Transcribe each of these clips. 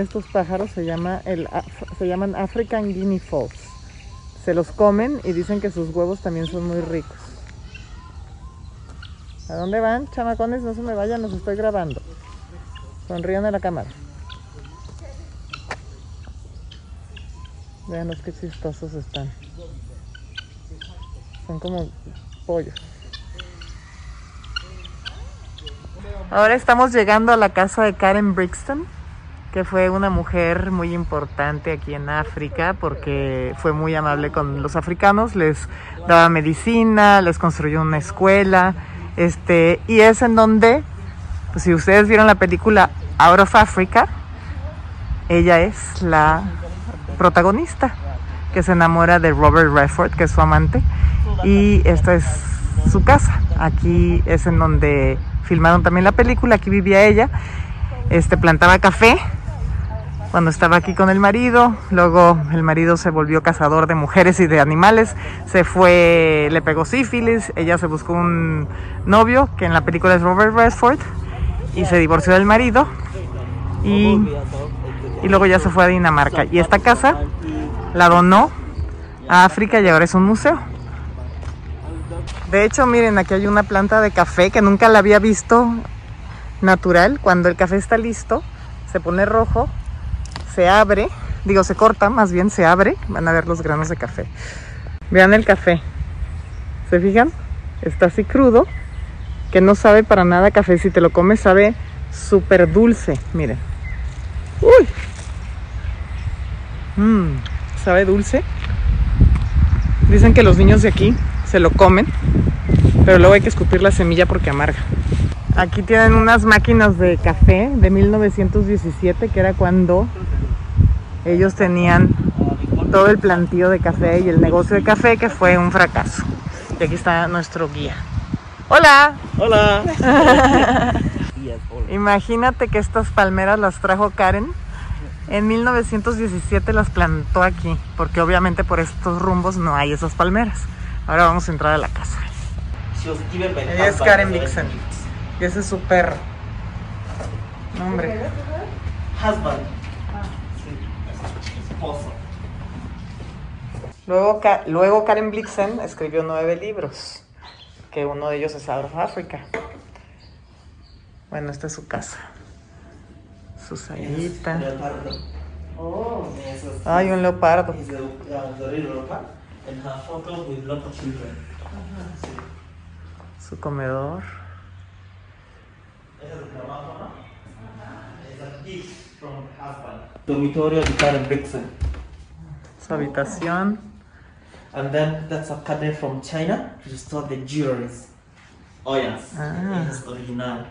Estos pájaros, se, llama el, se llaman African Guinea Fowls. Se los comen y dicen que sus huevos también son muy ricos. ¿A dónde van, chamacones? No se me vayan, los estoy grabando. Sonrían a la cámara. Vean qué chistosos están. Son como pollos. Ahora estamos llegando a la casa de Karen Brixton, que fue una mujer muy importante aquí en África porque fue muy amable con los africanos, les daba medicina, les construyó una escuela, este, y es en donde, pues si ustedes vieron la película Out of Africa, ella es la protagonista que se enamora de Robert Redford, que es su amante, y esta es su casa. Aquí es en donde filmaron también la película, aquí vivía ella. Este plantaba café cuando estaba aquí con el marido, luego el marido se volvió cazador de mujeres y de animales, se fue, le pegó sífilis, ella se buscó un novio, que en la película es Robert Redford, y se divorció del marido, y, y luego ya se fue a Dinamarca. Y esta casa la donó a África y ahora es un museo. De hecho, miren, aquí hay una planta de café que nunca la había visto natural. Cuando el café está listo, se pone rojo, se abre, digo, se corta, más bien se abre, van a ver los granos de café. Vean el café. ¿Se fijan? Está así crudo, que no sabe para nada café. Si te lo comes, sabe súper dulce. Miren. Uy. Mmm, sabe dulce. Dicen que los niños de aquí se lo comen, pero luego hay que escupir la semilla porque amarga. Aquí tienen unas máquinas de café de 1917, que era cuando ellos tenían todo el plantío de café y el negocio de café, que fue un fracaso. Y aquí está nuestro guía. Hola. Hola. Imagínate que estas palmeras las trajo Karen. En 1917 las plantó aquí, porque obviamente por estos rumbos no hay esas palmeras. Ahora vamos a entrar a la casa. Es Karen Vixen. Y ese es su perro. No, Hombre. Husband. Sí. Esposo. Luego, luego Karen Blixen escribió nueve libros, que uno de ellos es Out of Africa. Bueno, esta es su casa. Su salita. Leopardo. Oh. Un leopardo. He's a, uh, the real leopard. And her photo with lot of children. Sí. Su comedor. Esa es el trabajo, ¿no? Es a gift from husband. Dormitorio de Karen Brixen. Su habitación. And then that's a cabinet from China to store the jewelries. Oh yes, Ah. es original.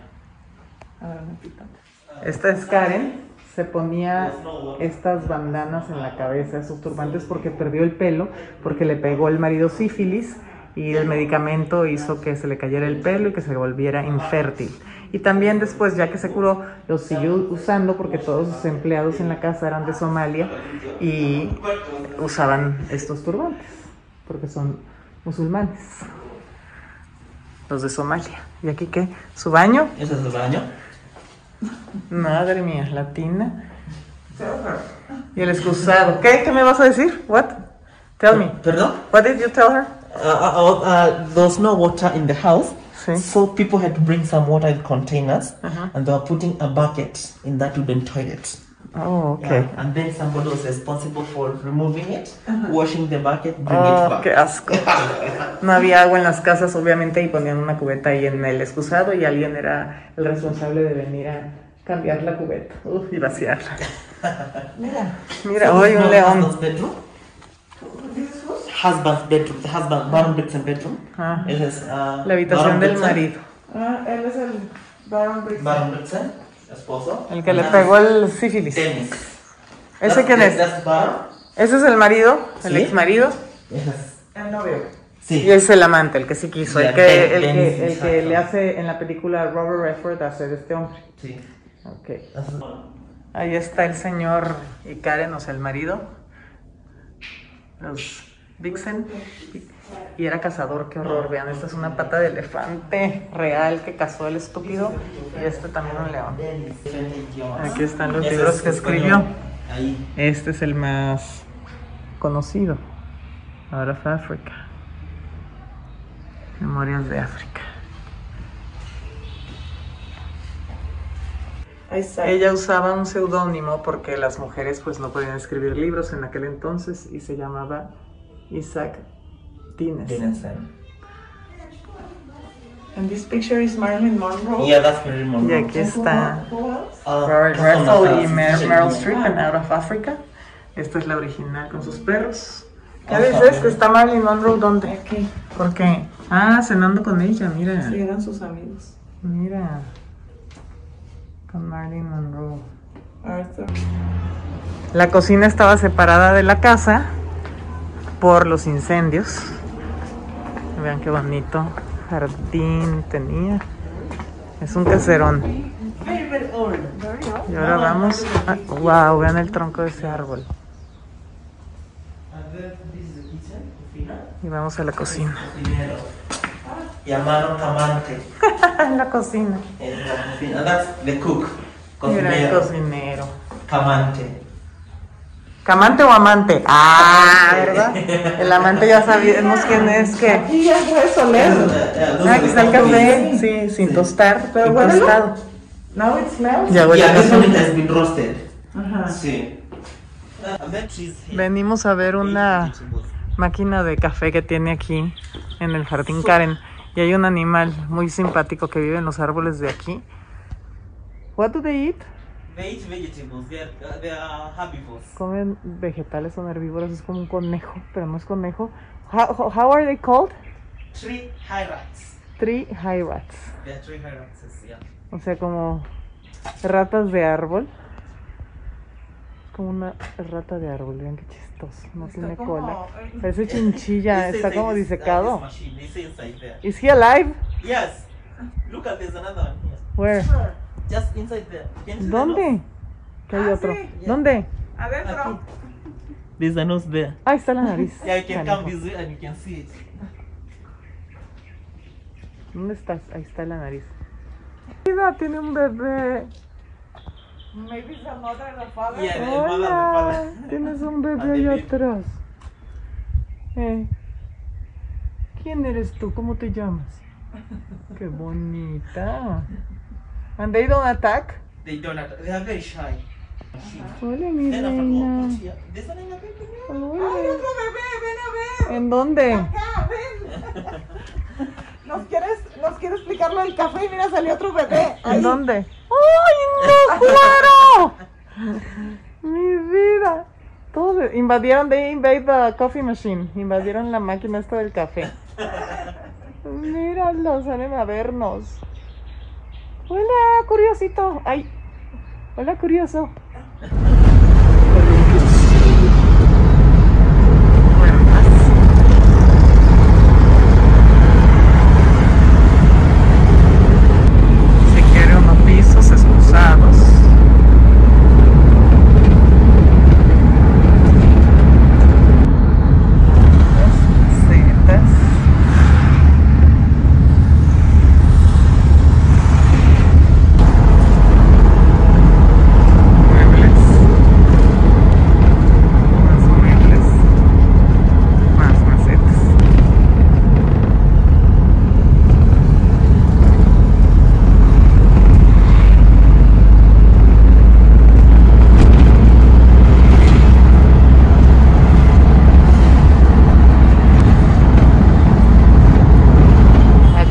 Esta es Karen. Se ponía estas bandanas en la cabeza, esos turbantes, porque perdió el pelo, porque le pegó el marido sífilis y el medicamento hizo que se le cayera el pelo y que se volviera infértil. Y también después, ya que se curó, los siguió usando porque todos sus empleados en la casa eran de Somalia y usaban estos turbantes, porque son musulmanes, los de Somalia. ¿Y aquí qué? ¿Su baño? Ese es el baño. Madre mía, latina. Y el excusado. ¿Qué? ¿Qué me vas a decir? What? Tell me. Perdón? What did you tell her? Uh, uh, uh, there was no water in the house, Sí. so people had to bring some water in containers, Uh-huh. and they were putting a bucket in that wooden toilet. Oh, ok. Yeah, And then somebody was responsible for removing it, washing the bucket, bring it Oh, back. qué asco. No había agua en las casas, obviamente, y ponían una cubeta ahí en el excusado y alguien era el responsable de venir a cambiar la cubeta Uf, y vaciarla. Mira, Mira, hoy un león. Husband's bedroom. The husband, Baron Brixton bedroom. Ah, It is, uh, la habitación del marido. Ah, él es el Baron Baron Brixton, esposo. El que le And pegó el sífilis. Dennis. ¿Ese quién es? Ese es el marido, el Sí. ex marido. Yes. El novio. Sí. Y es el amante, el que sí quiso, el que, Ben- el Ben que, el que le hace en la película Robert Redford hacer este hombre. Sí. Ok. That's- Ahí está el señor y Karen, o sea, el marido. Los Vixen. Y era cazador, qué horror. Vean, esta es una pata de elefante real que cazó el estúpido. Y este también un león. Aquí están los libros que escribió. Este es el más conocido. Out of Africa. Memorias de África. Ella usaba un seudónimo porque las mujeres pues no podían escribir libros en aquel entonces y se llamaba Isaac Dines. Denison. And this picture is Marilyn Monroe. Yeah, that's Marilyn Y Monroe. aquí está Who else? Ah, Robert on y the Mer-. Meryl Streep en Out of Africa. Esta es la original con sus perros. ¿Qué Ajá. dices? ¿Que está Marilyn Monroe dónde? Aquí. ¿Por qué? Ah, cenando con ella, mira. Sí, eran sus amigos. Mira. Con Marilyn Monroe. Arthur. La cocina estaba separada de la casa por los incendios. Vean qué bonito jardín tenía. Es un caserón. Y ahora vamos. a- wow, vean el tronco de ese árbol. Y vamos a la cocina. Llamado Camante. En la cocina. En la cocina. That's the cook. Mira el Cocinero. cocinero. Camante. ¿Camante o amante? Ah, ¿verdad? El amante ya sabemos quién es que. Aquí ya fue Soler. Ah, aquí está el café. Sí, sin tostar, Pero huélelo. tostado. Now it smells. Ya huele Yeah, a this café. one has been roasted. Ajá. Sí. Venimos a ver una máquina de café que tiene aquí en el jardín Karen. Y hay un animal muy simpático que vive en los árboles de aquí. What do they eat? They eat vegetables. They are, uh, they are herbivores. Comen vegetales, son herbívoros, es como un conejo, pero no es conejo. How, how are they called? Tree hyrax. Tree high rats. They are tree hyraxes, yeah. O sea, como ratas de árbol. Es como una rata de árbol, vean qué chistoso. No Está tiene como- cola. Parece chinchilla, está como this- disecado. this there. Is he alive? Yes. Look at there's another one here. Where? Just inside the ¿Dónde? nose? Que hay Ah, otro. sí. ¿Dónde? Adentro. There's a nose there. Ah, está la nariz. Yeah, you can Canijo. come this way and you can see it. ¿Dónde estás? Ahí está la nariz. Mira, tiene un bebé. Maybe it's the mother and the father. Yeah, the mother and the Hola. father. Tienes un bebé the ahí baby. atrás. Eh. ¿Quién eres tú? ¿Cómo te llamas? Qué bonita. And they don't attack? They don't. Have, they are very shy. Hola, mi reina. oh, there. ¡Ay, Hola. otro bebé! ¡Ven a ver! ¿En dónde? Acá, ven. Nos quieres, nos quiere explicar lo del café y mira, salió otro bebé. ¿En Ahí. dónde? ¡Ay, no, claro! Mi vida. Todos invadieron, they invade the coffee machine. Invadieron la máquina esta del café. Míralo, salen a vernos. Hola, curiosito. Ay. Hola, curioso.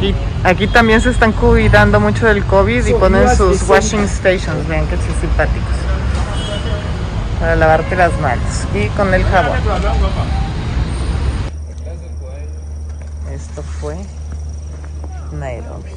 Aquí, aquí también se están cuidando mucho del COVID y ponen sus washing stations, vean que sí simpáticos. Para lavarte las manos y con el jabón. Esto fue Nairobi.